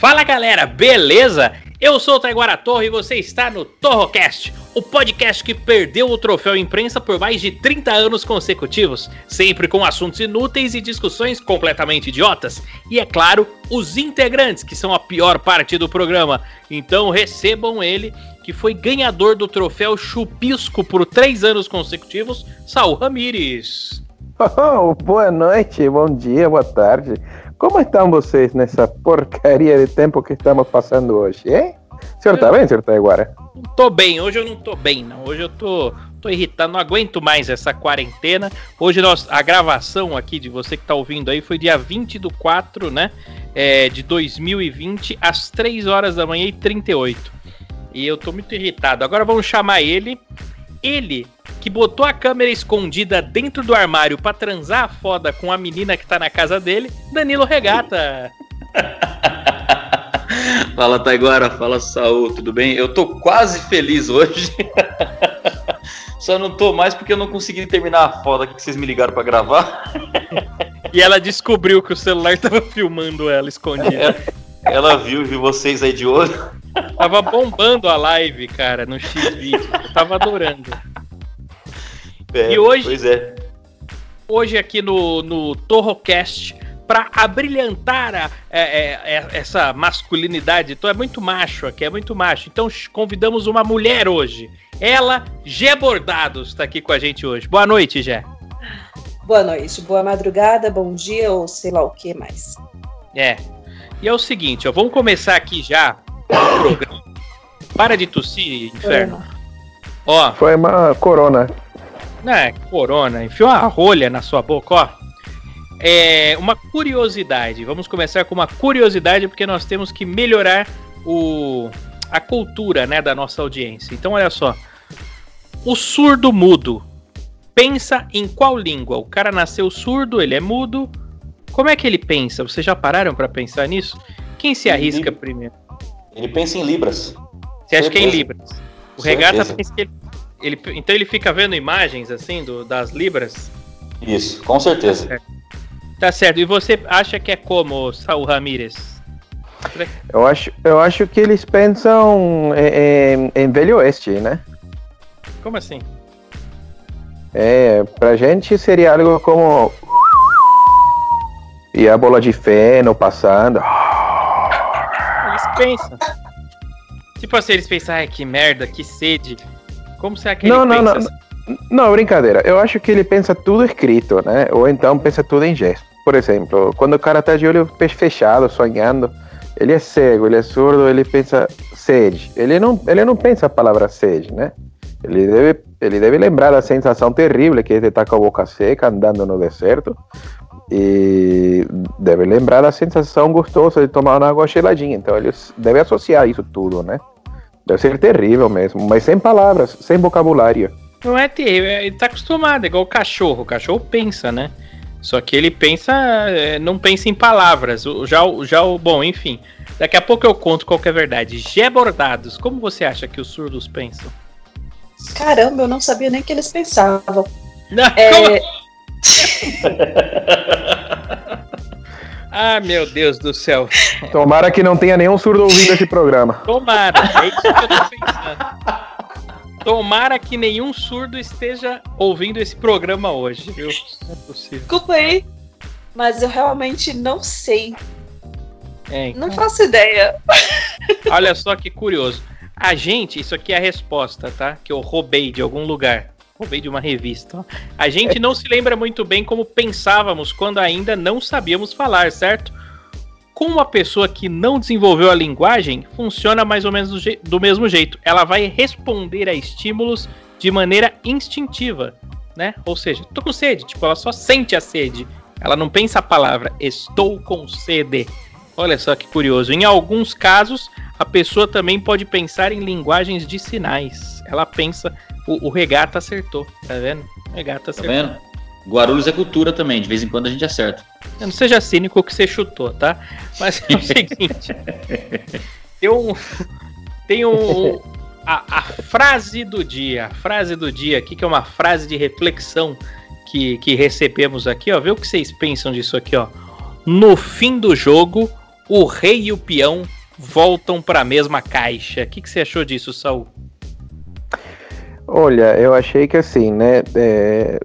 Fala galera, beleza? Eu sou o Taiguara Torre e você está no Torrocast, o podcast que perdeu o troféu imprensa por mais de 30 anos consecutivos, sempre com assuntos inúteis e discussões completamente idiotas. E é claro, os integrantes, que são a pior parte do programa. Então recebam ele, que foi ganhador do troféu Chupisco por três anos consecutivos, Saul Ramires. Oh, boa noite, bom dia, boa tarde. Como estão vocês nessa porcaria de tempo que estamos passando hoje, hein? O senhor tá bem, senhor Taiguara? Não tô bem, hoje eu não tô bem, não. Hoje eu tô, tô irritado, não aguento mais essa quarentena. Hoje nós, a gravação aqui de você que tá ouvindo aí foi dia 20 do 4, né? É, de 2020, às 3 horas da manhã e 38. E eu tô muito irritado. Agora vamos chamar ele. Ele que botou a câmera escondida dentro do armário para transar a foda com a menina que tá na casa dele, Danilo Regata. fala Taiguara, fala Saúl, tudo bem? Eu tô quase feliz hoje. Só não tô mais porque eu não consegui terminar a foda que vocês me ligaram para gravar. e ela descobriu que o celular tava filmando ela escondida. Ela viu, viu vocês aí de olho. Tava bombando a live, cara, no X-Video. Eu tava adorando. É, e hoje, pois é. Hoje aqui no, no Torrocast, para abrilhantar a, é, é, é, essa masculinidade, então é muito macho aqui, é muito macho. Então convidamos uma mulher hoje. Ela, Gé Bordados, está aqui com a gente hoje. Boa noite, Gé. Boa noite, boa madrugada, bom dia ou sei lá o que mais. É. E é o seguinte, ó, vamos começar aqui já programa. Para de tossir, inferno. Ó. Foi uma corona. É, corona. Enfiou uma rolha na sua boca, ó. É uma curiosidade. Vamos começar com uma curiosidade porque nós temos que melhorar o a cultura, né, da nossa audiência. Então, olha só. O surdo mudo pensa em qual língua? O cara nasceu surdo, ele é mudo. Como é que ele pensa? Vocês já pararam para pensar nisso? Quem se arrisca ele, primeiro? Ele pensa em libras. Você acha que é em libras? O regata pensa que ele ele, então ele fica vendo imagens assim do, das libras? Isso, com certeza. Tá certo. tá certo. E você acha que é como, Saul Ramírez? Eu acho, eu acho que eles pensam em, em Velho Oeste, né? Como assim? É, pra gente seria algo como. E a bola de feno passando. Eles pensam. Tipo assim, eles pensam, ai que merda, que sede. Como será que não, ele não, pensa? Não, assim? não, não, brincadeira. Eu acho que ele pensa tudo escrito, né? Ou então pensa tudo em gesto. Por exemplo, quando o cara tá de olho fechado, sonhando, ele é cego, ele é surdo, ele pensa sede. Ele não, ele não pensa a palavra sede, né? Ele deve, ele deve lembrar da sensação terrível que é de estar com a boca seca, andando no deserto. E deve lembrar da sensação gostosa de tomar uma água geladinha. Então ele deve associar isso tudo, né? Deve ser terrível mesmo, mas sem palavras, sem vocabulário. Não é terrível, é, ele tá acostumado, é igual o cachorro. O cachorro pensa, né? Só que ele pensa, é, não pensa em palavras. Já, já o. Bom, enfim. Daqui a pouco eu conto qual que é a verdade. Gé Bordados, como você acha que os surdos pensam? Caramba, eu não sabia nem que eles pensavam. Não, é... Ah, meu Deus do céu. Tomara que não tenha nenhum surdo ouvindo esse programa. Tomara, é isso que eu tô pensando. Tomara que nenhum surdo esteja ouvindo esse programa hoje, viu? Não é possível. Desculpa aí, mas eu realmente não sei. É, então... Não faço ideia. Olha só que curioso. A gente, isso aqui é a resposta, tá? Que eu roubei de algum lugar roubei de uma revista. A gente não se lembra muito bem como pensávamos quando ainda não sabíamos falar, certo? Com uma pessoa que não desenvolveu a linguagem, funciona mais ou menos do, do mesmo jeito. Ela vai responder a estímulos de maneira instintiva, né? Ou seja, tô com sede, tipo, ela só sente a sede. Ela não pensa a palavra estou com sede. Olha só que curioso. Em alguns casos, a pessoa também pode pensar em linguagens de sinais. Ela pensa o, o Regata acertou, tá vendo? O Regata tá acertou. Tá vendo? Guarulhos é cultura também, de vez em quando a gente acerta. Não seja cínico que você chutou, tá? Mas é o seguinte: tem um. Tem um. A, a, frase do dia. A frase do dia aqui, que é uma frase de reflexão que, que recebemos aqui, ó. Vê o que vocês pensam disso aqui, ó. No fim do jogo, o rei e o peão voltam para a mesma caixa. O que, que você achou disso, Saul? Olha, eu achei que assim, né? É,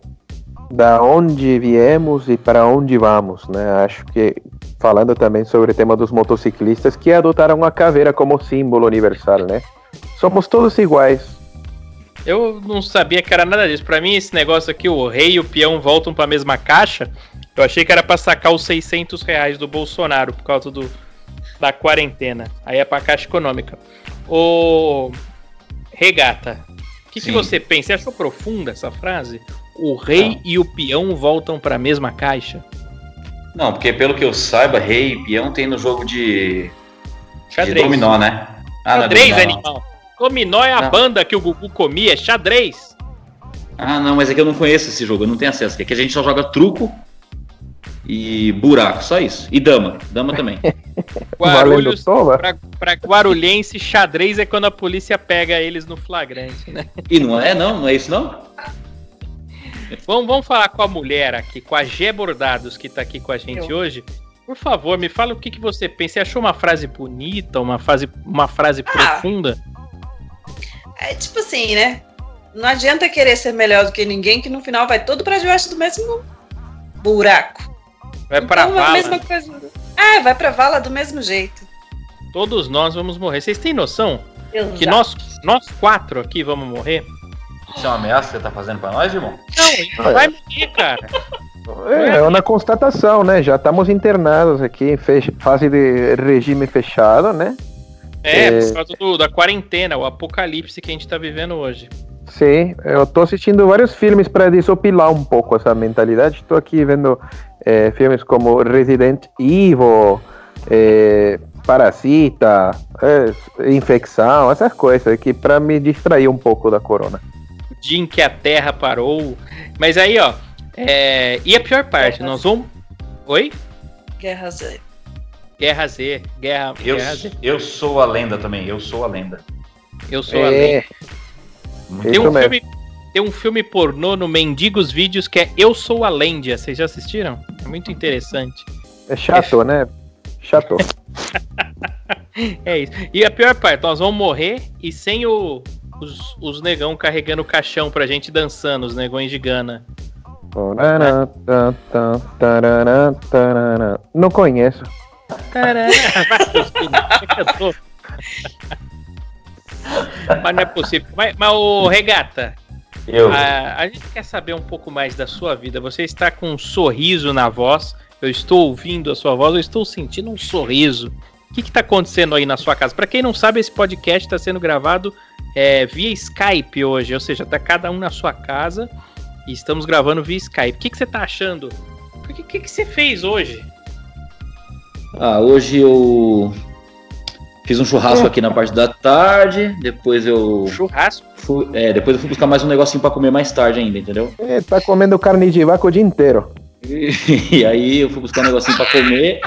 da onde viemos e para onde vamos, né? Acho que falando também sobre o tema dos motociclistas que adotaram a caveira como símbolo universal, né? Somos todos iguais. Eu não sabia que era nada disso. Para mim, esse negócio aqui, o rei e o peão voltam para a mesma caixa. Eu achei que era para sacar os 600 reais do Bolsonaro por causa do, da quarentena. Aí é para caixa econômica. O regata. O que, que você pensa? Você achou profunda essa frase? O rei não. e o peão voltam para a mesma caixa? Não, porque pelo que eu saiba, rei e peão tem no jogo de, de dominó, né? Ah, xadrez, não é dominó, animal. Dominó é a não. banda que o Gugu comia, é xadrez. Ah, não, mas é que eu não conheço esse jogo, eu não tenho acesso. Aqui a gente só joga truco e buraco, só isso. E dama, dama também. Guarulhos, pra, pra Guarulhense, xadrez é quando a polícia pega eles no flagrante, né? E não é, não? Não é isso, não? vamos, vamos falar com a mulher aqui, com a G Bordados, que tá aqui com a gente eu. hoje. Por favor, me fala o que, que você pensa. Você achou uma frase bonita, uma frase, uma frase ah, profunda? É tipo assim, né? Não adianta querer ser melhor do que ninguém, que no final vai todo pra debaixo do mesmo buraco. Vai pra então, vala. Mesma coisa. Ah, vai pra vala do mesmo jeito. Todos nós vamos morrer. Vocês têm noção Exato. que nós, nós quatro aqui vamos morrer? Isso é uma ameaça que você tá fazendo pra nós, irmão? Não, vai morrer, cara. É, é uma constatação, né? Já estamos internados aqui em fase de regime fechado, né? É, é... por causa do, da quarentena, o apocalipse que a gente tá vivendo hoje. Sim, eu tô assistindo vários filmes para desopilar um pouco essa mentalidade. Estou aqui vendo é, filmes como Resident Evil, é, Parasita, é, Infecção, essas coisas aqui para me distrair um pouco da corona. O dia em que a Terra parou. Mas aí, ó, é, e a pior parte, Guerra nós vamos. Oi? Guerra Z. Guerra Z, Guerra, eu, Guerra Z. Eu sou a lenda também, eu sou a lenda. Eu sou é. a lenda. Tem um, filme, tem um filme pornô no Mendigos Vídeos que é Eu Sou a Lenda. Vocês já assistiram? É muito interessante. É chato, é... né? Chato. é isso. E a pior parte, nós vamos morrer e sem o, os, os negão carregando o caixão pra gente dançando, os negões de Gana. Não conheço. mas não é possível. Mas, mas o Regata, Eu. A, a, gente quer saber um pouco mais da sua vida. Você está com um sorriso na voz. Eu estou ouvindo a sua voz, eu estou sentindo um sorriso. O que está acontecendo aí na sua casa? Para quem não sabe, esse podcast está sendo gravado é, via Skype hoje, ou seja, está cada um na sua casa e estamos gravando via Skype. O que, que você está achando? O que, que, que você fez hoje? Ah, hoje eu fiz um churrasco aqui na parte da tarde, depois eu. Churrasco? Fui, é, depois eu fui buscar mais um negocinho pra comer mais tarde ainda, entendeu? É, tá comendo carne de vaca o dia inteiro. E, e aí eu fui buscar um negocinho pra comer.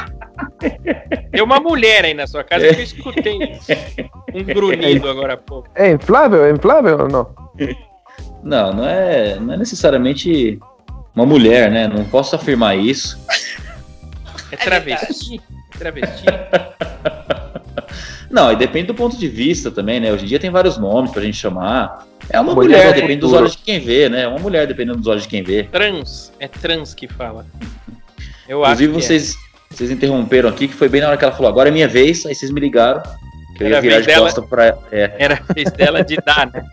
Tem uma mulher aí na sua casa que eu escutei um grunhido agora há pouco. É inflável? É inflável ou não? Não, não é, não é necessariamente uma mulher, né? Não posso afirmar isso. É travesti. É travesti. Não, e depende do ponto de vista também, né? Hoje em dia tem vários nomes pra gente chamar. É uma mulher, mulher depende dos olhos de quem vê, né? É uma mulher dependendo dos olhos de quem vê. Trans, é trans que fala. Eu Inclusive, acho vocês, é. vocês interromperam aqui, que foi bem na hora que ela falou, agora é minha vez, aí vocês me ligaram. Que eu ia virar de dela, costa pra. É. Era a vez dela de dar, né?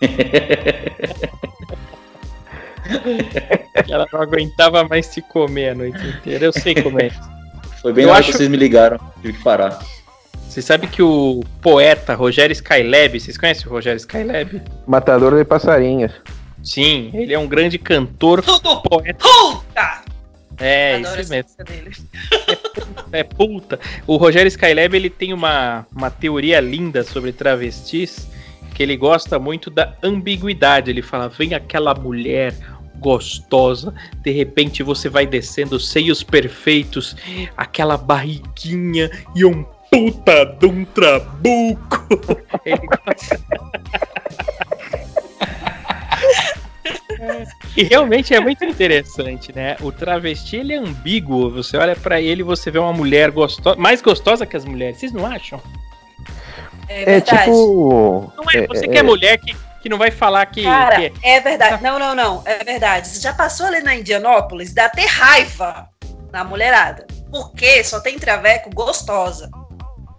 ela não aguentava mais se comer a noite inteira. Eu sei como é. Foi bem eu na hora acho... que vocês me ligaram, tive que parar. Você sabe que o poeta Rogério Skylab, vocês conhecem o Rogério Skylab? Matador de passarinhos. Sim, ele é um grande cantor, Tudo poeta. Puta! É, Adoro isso mesmo. É, é, puta. O Rogério Skylab ele tem uma, uma teoria linda sobre travestis, que ele gosta muito da ambiguidade. Ele fala: vem aquela mulher gostosa, de repente você vai descendo, seios perfeitos, aquela barriguinha e um puta de um trabuco. Ele gosta... E realmente é muito interessante, né? O travesti ele é ambíguo. Você olha para ele e você vê uma mulher gostosa, mais gostosa que as mulheres. Vocês não acham? É, É tipo. Não é, é- você é- que é mulher que, que não vai falar que. Cara, que- é verdade. Não, não, não. É verdade. Você já passou ali na Indianópolis, dá até raiva na mulherada. Porque só tem traveco gostosa.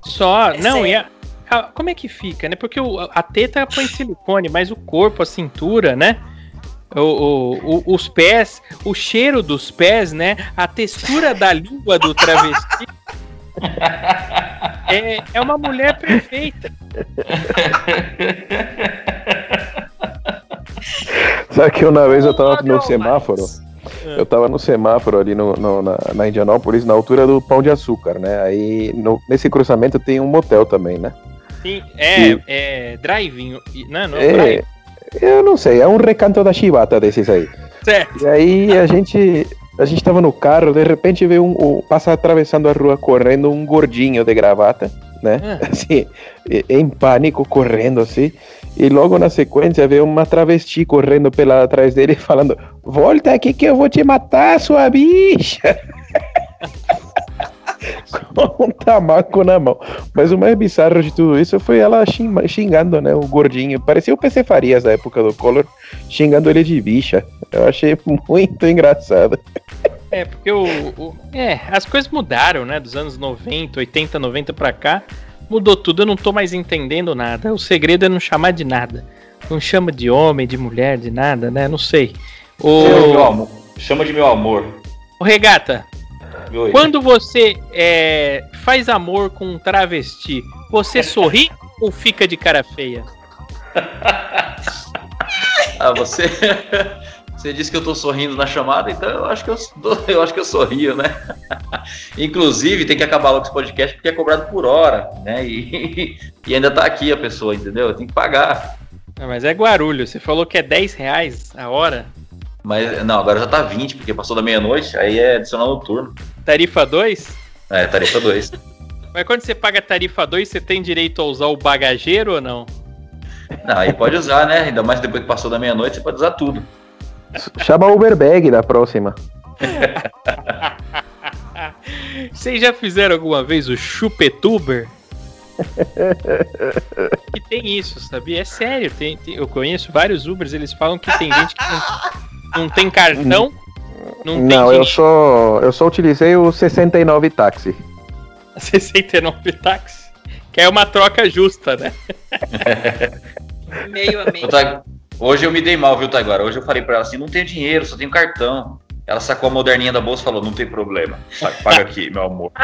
Só, É não, e sério. a, a- como é que fica, né? Porque o- a teta põe silicone, mas o corpo, a cintura, né? O, o- o- os pés, o cheiro dos pés, né? A textura da língua do travesti. É, é uma mulher perfeita. Sabe que uma vez eu tava no semáforo. Mas- Eu tava no semáforo ali no, no- na, na Indianópolis, na altura do Pão de Açúcar, né? Aí no- nesse cruzamento tem um motel também, né? Sim, é, é drive-in. Não, não, É, drive. eu não sei, é um recanto da chibata desses aí. Certo. E aí a gente a gente tava no carro, de repente veio um, um- passa atravessando a rua correndo um gordinho de gravata, né? Ah. Assim, e- em pânico correndo assim. E logo na sequência veio uma travesti correndo pela atrás dele falando: "Volta aqui que eu vou te matar, sua bicha". Com um tamaco na mão. Mas o mais bizarro de tudo isso foi ela xing- xingando, né, o gordinho. Parecia o PC Farias da época do Collor, xingando ele de bicha. Eu achei muito engraçado. É, porque o, o- É, as coisas mudaram, né? Dos anos 90, 80, 90 pra cá. Mudou tudo, eu não tô mais entendendo nada. O segredo é não chamar de nada. Não chama de homem, de mulher, de nada, né? Não sei. Chama de meu O, amor. Chama de meu amor. o Regata, Oi. quando você é, faz amor com um travesti, você sorri ou fica de cara feia? Ah, você. Você disse que eu tô sorrindo na chamada, então eu acho que eu, eu acho que eu sorrio, né? Inclusive, tem que acabar logo esse podcast porque é cobrado por hora, né? E, e ainda tá aqui a pessoa, entendeu? Tem que pagar. Ah, mas é Guarulho, você falou que é 10 reais a hora. Mas não, agora já tá 20, porque passou da meia-noite, aí é adicional noturno. Tarifa 2? É, tarifa 2. Mas quando você paga tarifa 2, você tem direito a usar o bagageiro ou não? Não, aí pode usar, né? Ainda mais depois que passou da meia-noite, você pode usar tudo. Chama o Uberbag da próxima. Vocês já fizeram alguma vez o chupetuber? que tem isso, sabia? É sério, tem, tem- eu conheço vários Ubers, eles falam que tem gente que não, não tem cartão, não tem Não, eu gente só eu só utilizei o 69 táxi. 69 táxi, que é uma troca justa, né? Meio a meio. Hoje eu me dei mal, viu, Taguara? Hoje eu falei pra ela assim: não tenho dinheiro, só tenho cartão. Ela sacou a moderninha da bolsa e falou: não tem problema. Paga- aqui, meu amor.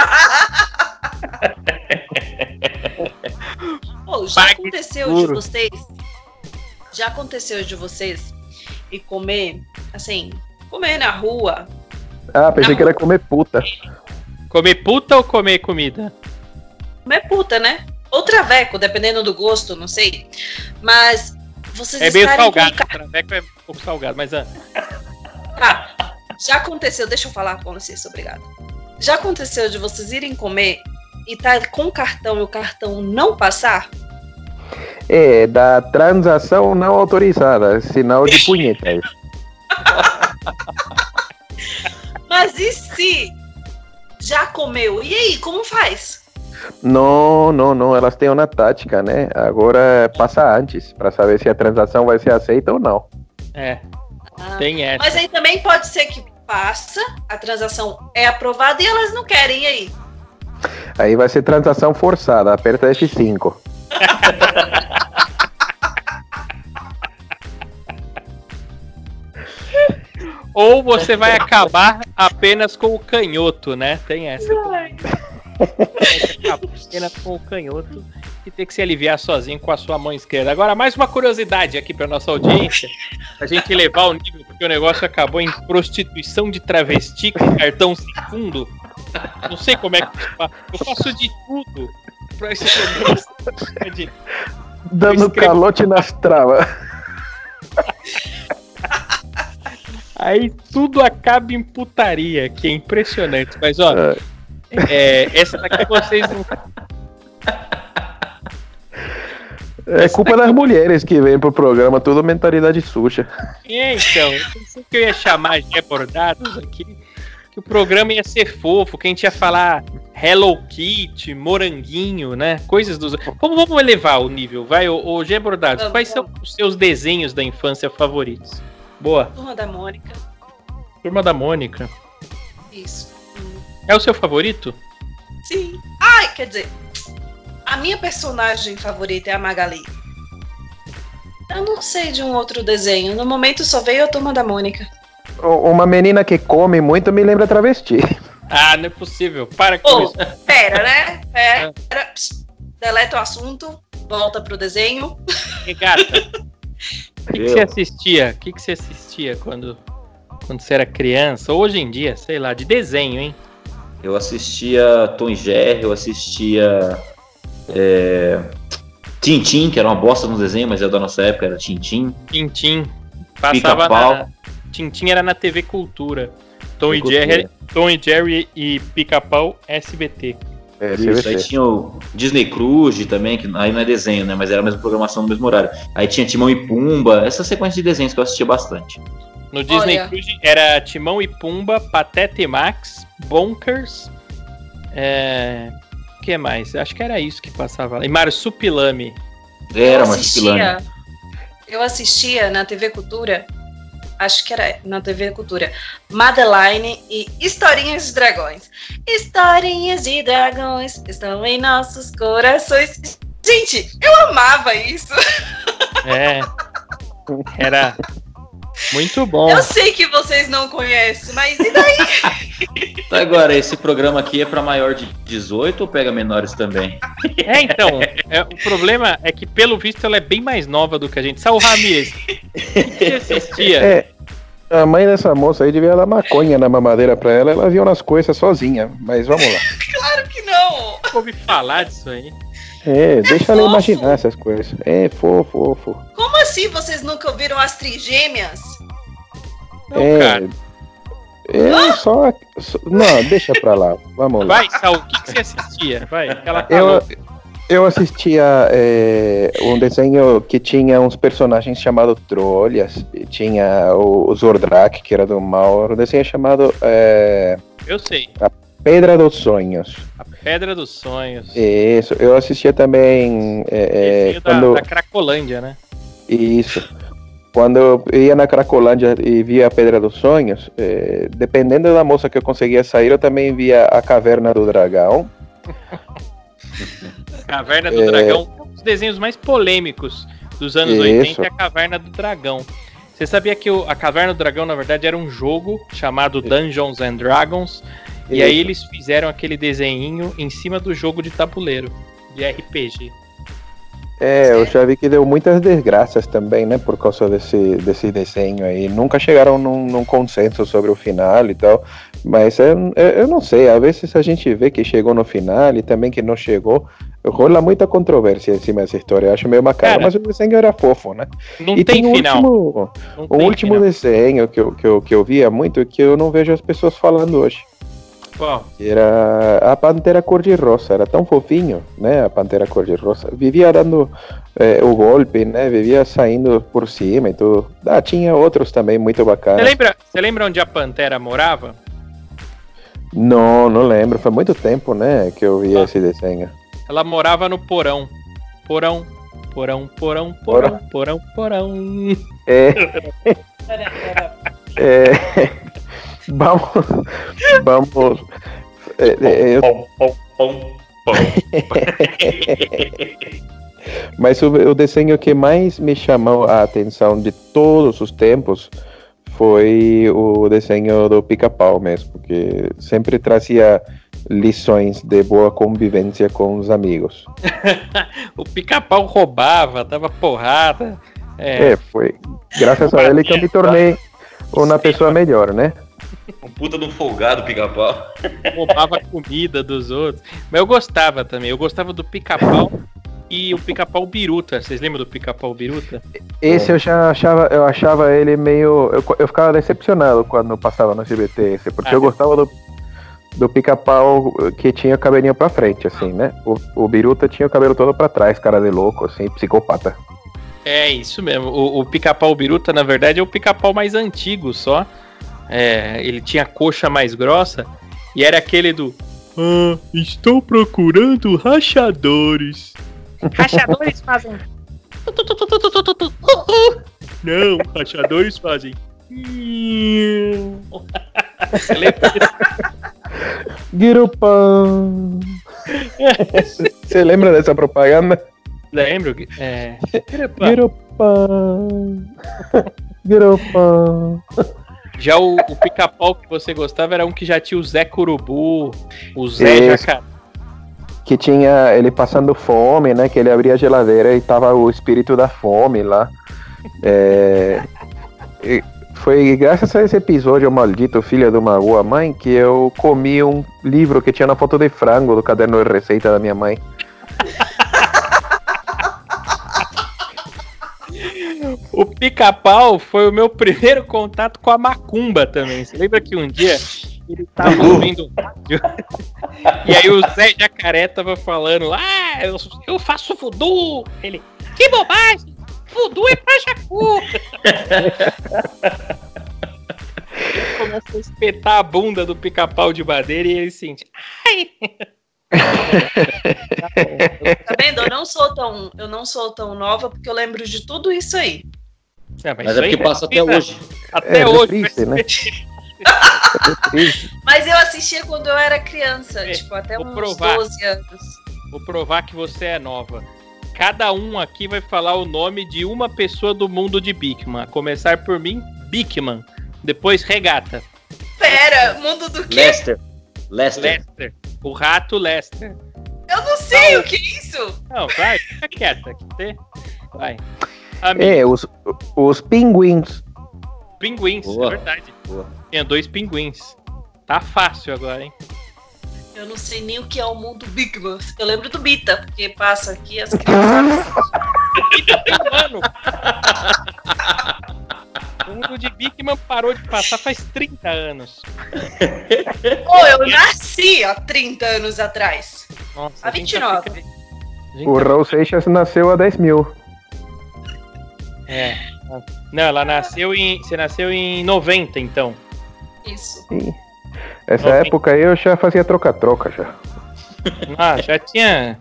Pô, já Pague aconteceu de vocês? Já aconteceu de vocês e comer, assim, comer na rua? Ah, pensei que era comer puta. Comer puta ou comer comida? Comer puta, né? Ou traveco, dependendo do gosto, não sei. Mas vocês É meio com salgado, o traveco é um pouco salgado, mas ah, Tá, já aconteceu, deixa eu falar com vocês, obrigada. Já aconteceu de vocês irem comer e tá com o cartão e o cartão não passar? É, da transação não autorizada, sinal de punheta. é. Mas e se já comeu? E aí, como faz? Não, não, não, elas têm uma tática, né? Agora passa antes, para saber se a transação vai ser aceita ou não. é, Ah, tem essa. Mas aí também pode ser que passa, a transação é aprovada e elas não querem, e aí? Aí vai ser transação forçada, aperta F5. Ou você vai acabar apenas com o canhoto, né? Tem essa. Apenas com o canhoto e ter que se aliviar sozinho com a sua mão esquerda. Agora, mais uma curiosidade aqui para nossa audiência. A gente elevar o nível, porque o negócio acabou em prostituição de travesti com cartão sem fundo. Não sei como é que eu faço. De tudo pra esse problema. de- Dando calote nas travas. Aí tudo acaba em putaria, que é impressionante. Mas ó, é, essa daqui vocês não. É culpa das mulheres que vêm pro programa, tudo mentalidade suja. É, então, eu pensei que eu ia chamar de abordados aqui, que o programa ia ser fofo, que a gente ia falar Hello Kitty, moranguinho, né? Coisas dos. Vamos, vamos elevar o nível, vai, ô, ô G Bordados, Vamos, quais são os seus desenhos da infância favoritos? Boa. Turma da Mônica. Turma da Mônica. Isso. É o seu favorito? Sim. Ai, quer dizer, a minha personagem favorita é a Magali. Eu não sei de um outro desenho. No momento só veio a Turma da Mônica. Uma menina que come muito me lembra travesti. Ah, não é possível. Para com Ô, isso. pera, né? Pera. Pss, deleta o assunto. Volta pro desenho. Regata. O que, que você assistia? O que, que você assistia quando, quando você era criança? Ou hoje em dia, sei lá, de desenho, hein? Eu assistia Tom e Jerry, eu assistia é, Tintim, que era uma bosta no desenho, mas é da nossa época, era Tintim. Tintim. Passava Pica-pau. na. Tintim era na TV Cultura. Tom e, Cultura. Jerry, Tom e Jerry e Pica-Pau SBT. É, Isso, aí tinha o Disney Cruise também, que aí não é desenho, né? Mas era a mesma programação no mesmo horário. Aí tinha Timão e Pumba, essa sequência de desenhos que eu assistia bastante. No Disney Olha. Cruise era Timão e Pumba, Pateta e Max, Bonkers. É. O que mais? Acho que era isso que passava lá. E Marsupilame. Era assistia, eu assistia na TV Cultura, acho que era na TV Cultura, Madeline e Historinhas de Dragões. Historinhas de dragões estão em nossos corações. Gente, eu amava isso. É. Era muito bom. Eu sei que vocês não conhecem, mas e daí? Então, agora, esse programa aqui é pra maior de 18 ou pega menores também? É, então, é, o problema é que, pelo visto, ela é bem mais nova do que a gente. Saul Ramirez, o que assistia? É, a mãe dessa moça aí devia dar maconha na mamadeira pra ela, ela viu nas coisas sozinha. Mas vamos lá. Claro que não. Ouvi falar disso aí. É, deixa ela fofo. imaginar essas coisas. É, fofo, fofo. Como assim vocês nunca ouviram as trigêmeas? Não, é, cara. é só, só- Não, deixa pra lá. Vamos lá. Vai, Saul, o que, que você assistia? Vai, aquela Eu, eu assistia é, um desenho que tinha uns personagens chamados Trolhas. Tinha o, o Zordrak, que era do mal. Um desenho chamado é, Eu sei. Pedra dos Sonhos. A Pedra dos Sonhos. Isso. Eu assistia também. É, é, Desenho da, quando, da Cracolândia, né? Isso. Quando eu ia na Cracolândia e via a Pedra dos Sonhos, eh, dependendo da moça que eu conseguia sair, eu também via a Caverna do Dragão. Caverna do É. Dragão. Um dos desenhos mais polêmicos dos anos Isso. 80 é a Caverna do Dragão. Você sabia que o- a Caverna do Dragão, na verdade, era um jogo chamado Dungeons and Dragons. E aí Isso. eles fizeram aquele desenho em cima do jogo de tabuleiro, de RPG. É, eu já vi que deu muitas desgraças também, né, por causa desse, desse desenho aí. Nunca chegaram num, num consenso sobre o final e tal. Mas eu, eu eu não sei, às vezes a gente vê que chegou no final e também que não chegou. Rola muita controvérsia em cima dessa história. Eu acho meio macabro, Cara, mas o desenho era fofo, né? Não e tem o final. último, não o tem último final. desenho que eu, que, eu, que eu via muito que eu não vejo as pessoas falando hoje. Qual? Era a Pantera Cor-de-Rosa, era tão fofinho, né? A Pantera Cor-de-Rosa. Vivia dando eh, o golpe, né? Vivia saindo por cima e tudo. Ah, tinha outros também muito Você bacanas. lembra, você lembra onde a Pantera morava? Não, não lembro. Foi muito tempo, né? Que eu vi Ah. esse desenho. Ela morava no porão. Porão, porão, porão, porão, porão, porão. É, é, vamos, vamos. é, é, eu- Pom, pom, pom, pom. Mas o, o desenho que mais me chamou a atenção de todos os tempos foi o desenho do pica-pau mesmo, que sempre trazia lições de boa convivência com os amigos. o pica-pau roubava, dava porrada. É, É, foi graças a ele que eu me tornei uma pessoa melhor, né? Um puta de um folgado pica-pau. roubava comida dos outros. Mas eu gostava também. Eu gostava do pica-pau e o pica-pau biruta. Vocês lembram do pica-pau biruta? Esse eu já achava, eu achava ele meio. Eu, eu ficava decepcionado quando passava no SBT esse, porque Ah, eu gostava do, do pica-pau que tinha o cabelinho pra frente, assim, né? O, o Biruta tinha o cabelo todo pra trás, cara de louco, assim, psicopata. É, isso mesmo. O, o pica-pau biruta, na verdade, é o pica-pau mais antigo só. É, ele tinha a coxa mais grossa e era aquele do. Ah, estou procurando rachadores. Rachadores fazem. Não, rachadores fazem. Você lembra Guirupan. Você lembra dessa propaganda? Lembro. É. Guirupan. Guirupan. Já o, o pica-pau que você gostava era um que já tinha o Zé Curubu, o Zé. Jacaré. Que tinha ele passando fome, né? Que ele abria a geladeira e tava o espírito da fome lá. É, Foi graças a esse episódio maldito, filha de uma boa mãe, que eu comi um livro que tinha na foto de frango do caderno de receita da minha mãe. Pica-pau foi o meu primeiro contato com a macumba também. Você lembra que um dia ele tava ouvindo um rádio e aí o Zé Jacaré tava falando: Ah, eu, eu faço voodoo. Ele, que bobagem! Voodoo é pra Jacu! ele começa a espetar a bunda do pica-pau de madeira e ele sente: Ai! Tá vendo? Eu não sou tão, eu não sou tão nova porque eu lembro de tudo isso aí. É, Mas isso é porque passa até precisa- hoje. Até É, hoje. triste, vai né? Mas eu assistia quando eu era criança, É, tipo, até vou uns provar. 12 anos. Vou provar que você é nova. Cada um aqui vai falar o nome de uma pessoa do mundo de Bigman. A começar por mim, Bigman. Depois Regata. Pera, mundo do quê? Lester. Lester. Lester. O rato Lester. Eu não sei o que é isso. Não, vai, fica quieta. Vai. Amigo, É, os, os pinguins. pinguins, Boa. é verdade. Boa. Tinha dois pinguins. Tá fácil agora, hein? Eu não sei nem o que é o mundo Big Man. Eu lembro do Bita, porque passa aqui as crianças. Mano! O mundo de Bigman parou de passar faz 30 anos. Pô, eu nasci há 30 anos atrás. Nossa, Há a gente tá 29. ficando- a gente O tá Raul Seixas nasceu a 10 mil. É. Não, ela nasceu em. Você nasceu em 90, então. Isso. Sim. Essa Noventa. época aí eu já fazia troca-troca já. Ah, já tinha.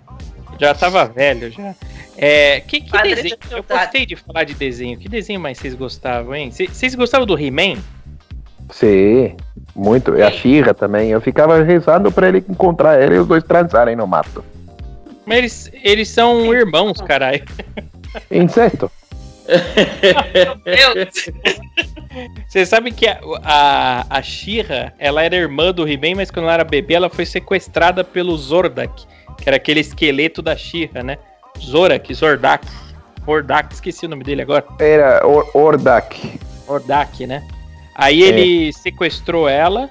Já tava velho já. É. Que, que desenho? de Eu gostei de falar de desenho. Que desenho mais vocês gostavam, hein? Cê- Vocês gostavam do He-Man? Sim, muito. E a Xirra também. Eu ficava rezando pra ele encontrar ela e os dois transarem no mato. Mas eles, eles são irmãos, caralho. Incesto. Meu Deus. Você sabe que a, a, a She-Ra, ela era irmã do He-Man, mas quando ela era bebê, ela foi sequestrada pelo Zordak, que era aquele esqueleto da She-Ra, né? Zorak, Zordak. Zordak, esqueci o nome dele agora. Era Or Ordak. Ordak, né? Aí ele sequestrou ela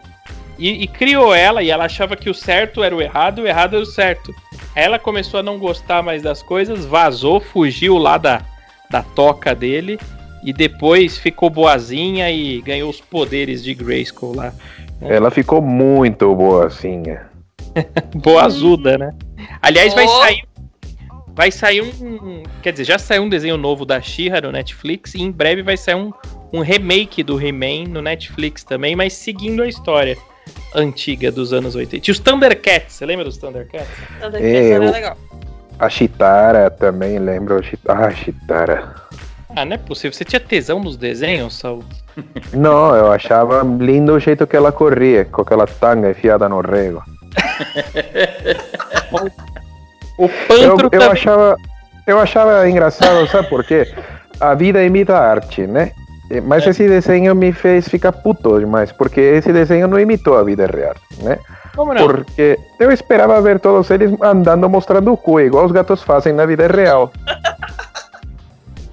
e, e criou ela, e ela achava que o certo era o errado, o errado era o certo. Ela começou a não gostar mais das coisas, vazou, fugiu lá da, da toca dele, e depois ficou boazinha e ganhou os poderes de Grayskull lá. Ela ficou muito boazinha. Boazuda, né? Aliás, vai Oh. sair. Vai sair um. Quer dizer, já saiu um desenho novo da She-Ra no Netflix e em breve vai sair um, um remake do He-Man no Netflix também, mas seguindo a história antiga dos anos 80. Tinha os Thundercats, você lembra dos Thundercats? Toda É, criança era eu- legal. A Chitara também, lembro. Chi- Ah, Chitara. Ah, não é possível. Você tinha tesão nos desenhos, Saul? Não, eu achava lindo o jeito que ela corria, com aquela tanga enfiada no rego. O Eu, Pantro eu também. achava, eu achava engraçado, sabe por quê? A vida imita a arte, né? Mas esse desenho me fez ficar puto demais, porque esse desenho não imitou a vida real, né? Como não? Porque eu esperava ver todos eles andando mostrando o cu, igual os gatos fazem na vida real.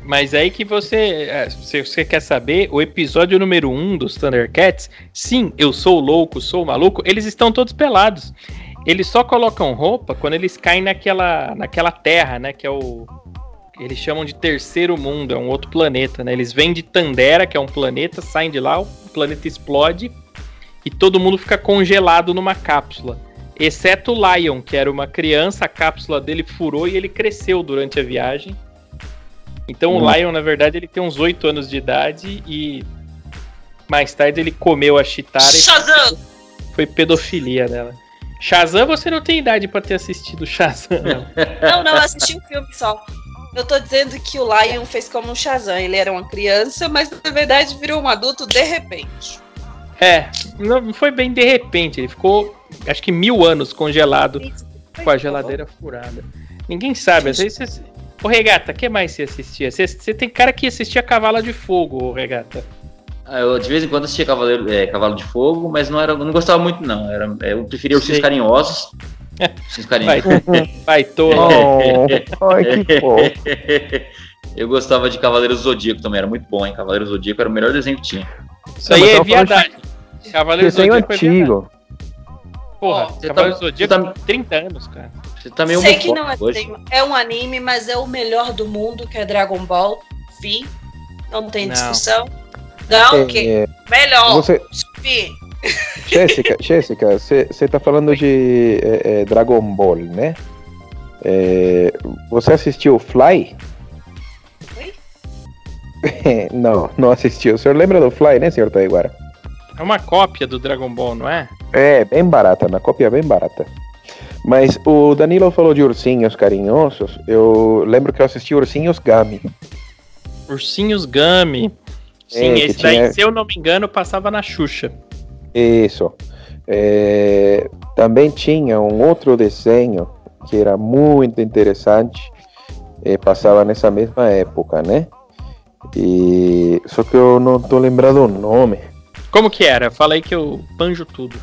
Mas aí que você. é, Se você quer saber, o episódio número 1 um dos Thundercats, sim, eu sou louco, sou maluco, eles estão todos pelados. Eles só colocam roupa quando eles caem naquela, naquela terra, né? Que é o. Eles chamam de terceiro mundo, é um outro planeta, né? Eles vêm de Tandera, que é um planeta, saem de lá, o planeta explode. E todo mundo fica congelado numa cápsula. Exceto o Lion, que era uma criança, a cápsula dele furou e ele cresceu durante a viagem. Então Hum. o Lion, na verdade, ele tem uns 8 anos de idade e mais tarde ele comeu a Chitara e Shazam! foi pedofilia dela. Shazam, você não tem idade pra ter assistido Shazam, não. Não, não, eu assisti um filme só. Eu tô dizendo que o Lion fez como um Shazam. Ele era uma criança, mas na verdade virou um adulto de repente. É, não foi bem de repente, ele ficou acho que mil anos congelado com a geladeira furada. Ninguém sabe, às vezes você... Ô Regata, o que mais você assistia? Você, você tem cara que assistia Cavala de Fogo, ô Regata. Ah, Eu de vez em quando assistia Cavaleiro, é, Cavalo de Fogo, mas não era, eu não gostava muito não. Era, é, eu preferia ursinhos Sei. carinhosos. Vai, carinhosos. vai tola. Oh, ai, que fofo. eu gostava de Cavaleiro do Zodíaco também, era muito bom, hein? Cavaleiro do Zodíaco era o melhor desenho que tinha. Isso aí é viadagem. Cavaleiro Desenho Zodíaco é antigo. Porra, você Cavaleiro tá- do Zodíaco tá- tem 30 anos, cara. Você tá meio Sei que não é, hoje. é um anime, mas é o melhor do mundo, que é Dragon Ball. Vi. Não tem Não. discussão. Não, que É, melhor. você, Vi. Jéssica, Jéssica, você tá falando de é, é, Dragon Ball, né? É, você assistiu Fly? Oi? não, não assistiu. O senhor lembra do Fly, né, senhor Taiguara? É uma cópia do Dragon Ball, não é? É, bem barata, na cópia bem barata. Mas o Danilo falou de ursinhos carinhosos. Eu lembro que eu assisti Ursinhos Gami. Ursinhos Gummy. Sim, É, esse daí, tinha- se eu não me engano, passava na Xuxa. Isso. É, também tinha um outro desenho que era muito interessante. eh, passava nessa mesma época, né? E só que eu não tô lembrado o nome. Como que era? Fala aí que eu banjo tudo.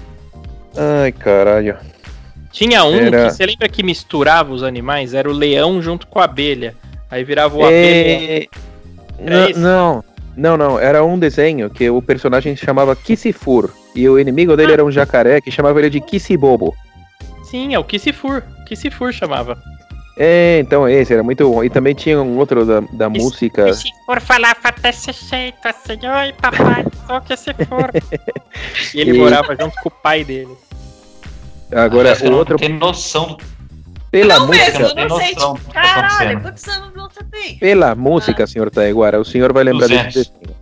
Ai, caralho. Tinha um Era- que você lembra que misturava os animais? Era o leão junto com a abelha. Aí virava o abelha. É, não, não, não, não. Era um desenho que o personagem se chamava Kissifur. E o inimigo dele Ah. era um jacaré que chamava ele de Kissibobo. Sim, é o Kissifur. Kissifur chamava. É, então esse era muito bom. E também tinha um outro da, da música. Kissifur falava desse jeito assim. Oi, papai, sou Kissifur. e ele E- morava junto com o pai dele. Agora, que o não outro, tem noção do pela Não música. mesmo, não sei. que tá Caralho, quantos anos você tem? Pela música, senhor Taiguara, o senhor vai lembrar desse desenho.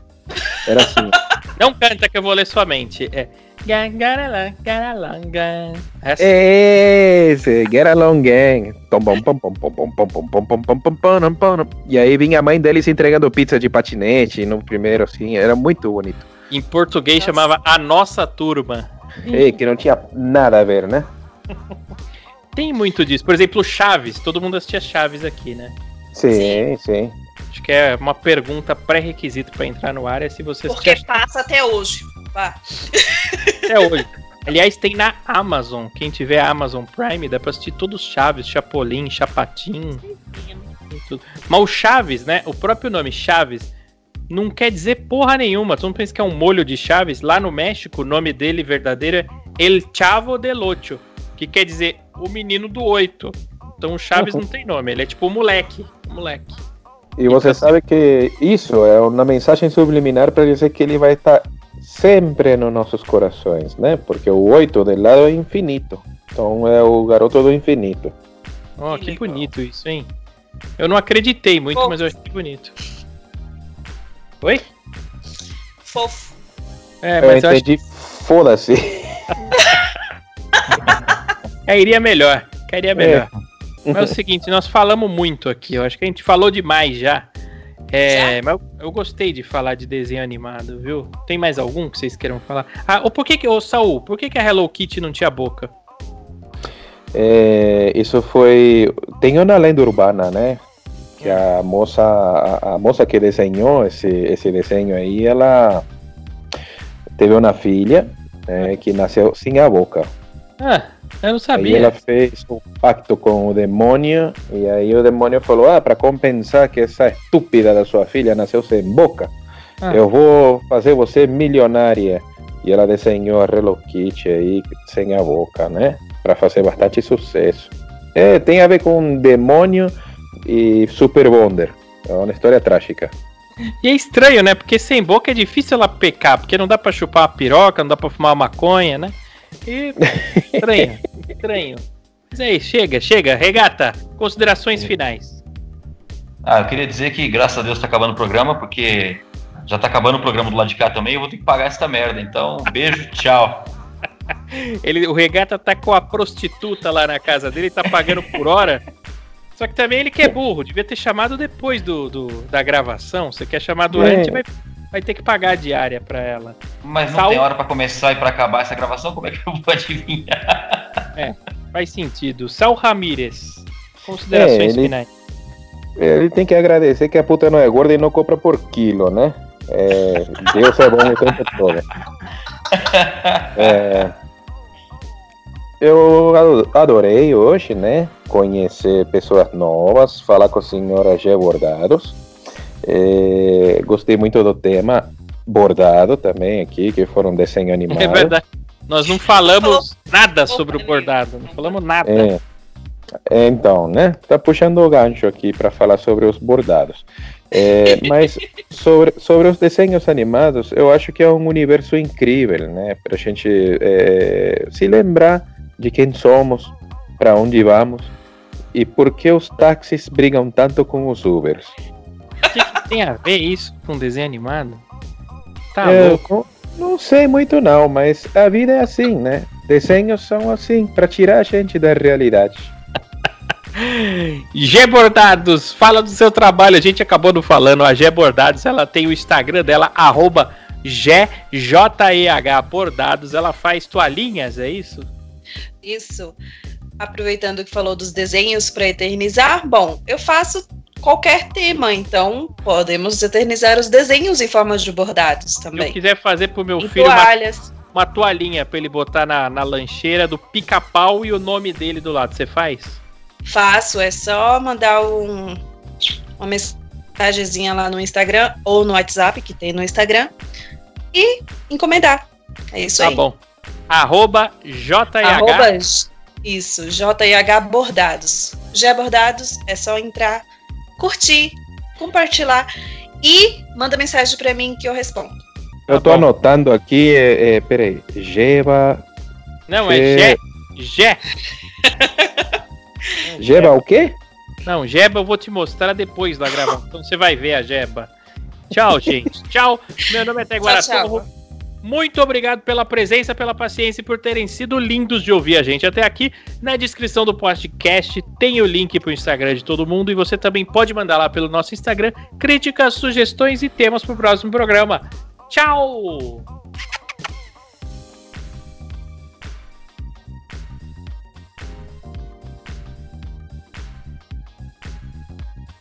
Era assim. Não canta que eu vou ler sua mente. É. Gang, get. Esse, get along, gang. E aí vinha a mãe dele se entregando pizza de patinete no primeiro, assim, era muito bonito. Em português nossa. chamava A Nossa Turma. Ei, que não tinha nada a ver, né? Tem muito disso. Por exemplo, Chaves. Todo mundo assistia Chaves aqui, né? Sim, sim. sim. Acho que é uma pergunta pré-requisito para entrar no ar é se você Porque assistia... passa até hoje. Vá até hoje. Aliás, tem na Amazon. Quem tiver Amazon Prime, dá pra assistir todos os Chaves, Chapolin, Chapatin, tudo. Mas o Chaves, né? O próprio nome Chaves não quer dizer porra nenhuma. Todo mundo pensa que é um molho de Chaves. Lá no México, o nome dele verdadeiro é El Chavo del Ocho, que quer dizer o menino do oito. Então o Chaves Uhum. não tem nome, ele é tipo o moleque. O moleque. E você sabe que isso é uma mensagem subliminar para dizer que ele vai estar sempre nos nossos corações, né? Porque o oito del lado é infinito. Então é o garoto do infinito. Ó, Que que, bonito isso, hein? Eu não acreditei muito, Fofo. mas eu achei bonito. Oi? Fofo. É, eu mas eu acho entendi. Foda-se. que cairia melhor. Cairia melhor. Mas é o seguinte, nós falamos muito aqui. Eu acho que a gente falou demais já. É, mas eu, eu gostei de falar de desenho animado, viu? Tem mais algum que vocês queiram falar? Ah, ou por que que, ô Saul, por que que a Hello Kitty não tinha boca? É, isso foi. Tem uma lenda urbana, né? Que a moça, a, a moça que desenhou esse, esse desenho aí, ela teve uma filha né, que nasceu sem a boca. Ah, eu não Aí sabia. ela fez um pacto com o demônio e aí o demônio falou: Ah, para compensar que essa estúpida da sua filha nasceu sem boca, Ah. eu vou fazer você milionária. E ela desenhou a Hello Kitty aí sem a boca, né? Para fazer bastante sucesso. É, tem a ver com demônio e Super Bonder. É uma história trágica. E é estranho, né? Porque sem boca é difícil ela pecar, porque não dá pra chupar uma piroca, não dá pra fumar uma maconha, né? E estranho, estranho. Mas aí, chega, chega. Regata, considerações finais. Ah, eu queria dizer que graças a Deus tá acabando o programa, porque já tá acabando o programa do lado de cá também, eu vou ter que pagar essa merda. Então, beijo, tchau. Ele, o Regata tá com a prostituta lá na casa dele, tá pagando por hora. Só que também ele que é burro, devia ter chamado depois do, do da gravação. Você quer chamar durante, é. vai, vai ter que pagar a diária pra ela. Mas não Sal... tem hora para começar e para acabar essa gravação? Como é que eu vou adivinhar? É, faz sentido. Sal Ramírez, considerações é, ele, finais. Ele tem que agradecer que a puta não é gorda e não compra por quilo, né? É, Deus é bom o tempo todo. É, eu adorei hoje, né? Conhecer pessoas novas, falar com a senhora G Bordados. É, gostei muito do tema bordado também aqui, que foram desenho animado. É verdade. Nós não falamos nada sobre o bordado, não falamos nada. É. é então, né? Tá puxando o gancho aqui para falar sobre os bordados. É, mas sobre, sobre os desenhos animados, eu acho que é um universo incrível, né? Para a gente é, se lembrar de quem somos, para onde vamos e por que os táxis brigam tanto com os Ubers. Tem a ver isso com desenho animado? Tá é, louco. Não sei muito não, mas a vida é assim, né? Desenhos são assim, para tirar a gente da realidade. G Bordados, fala do seu trabalho. A gente acabou não falando. A G Bordados, ela tem o Instagram dela, arroba G-J-E-H Bordados. Ela faz toalhinhas, é isso? Isso. Aproveitando que falou dos desenhos para eternizar, bom, eu faço qualquer tema, então podemos eternizar os desenhos em formas de bordados também. Se eu quiser fazer pro meu filho toalhas. Uma, uma toalhinha para ele botar na, na lancheira do pica-pau e o nome dele do lado, você faz? Faço, é só mandar um, uma mensagenzinha lá no Instagram ou no WhatsApp, que tem no Instagram, e encomendar. É isso tá aí. Tá bom. Arroba JH. Arroba, isso, JH Bordados. Já Bordados, é só entrar, curtir, compartilhar e manda mensagem para mim que eu respondo. Eu tô tá anotando aqui, é, é, peraí, Geba. Não, é Gé. Gé. Jeba o quê? Não, Jeba eu vou te mostrar depois da gravação. Então você vai ver a Jeba. Tchau, gente. tchau. Meu nome é Teguara Muito obrigado pela presença, pela paciência e por terem sido lindos de ouvir a gente até aqui. Na descrição do podcast tem o link para o Instagram de todo mundo e você também pode mandar lá pelo nosso Instagram críticas, sugestões e temas para o próximo programa. Tchau!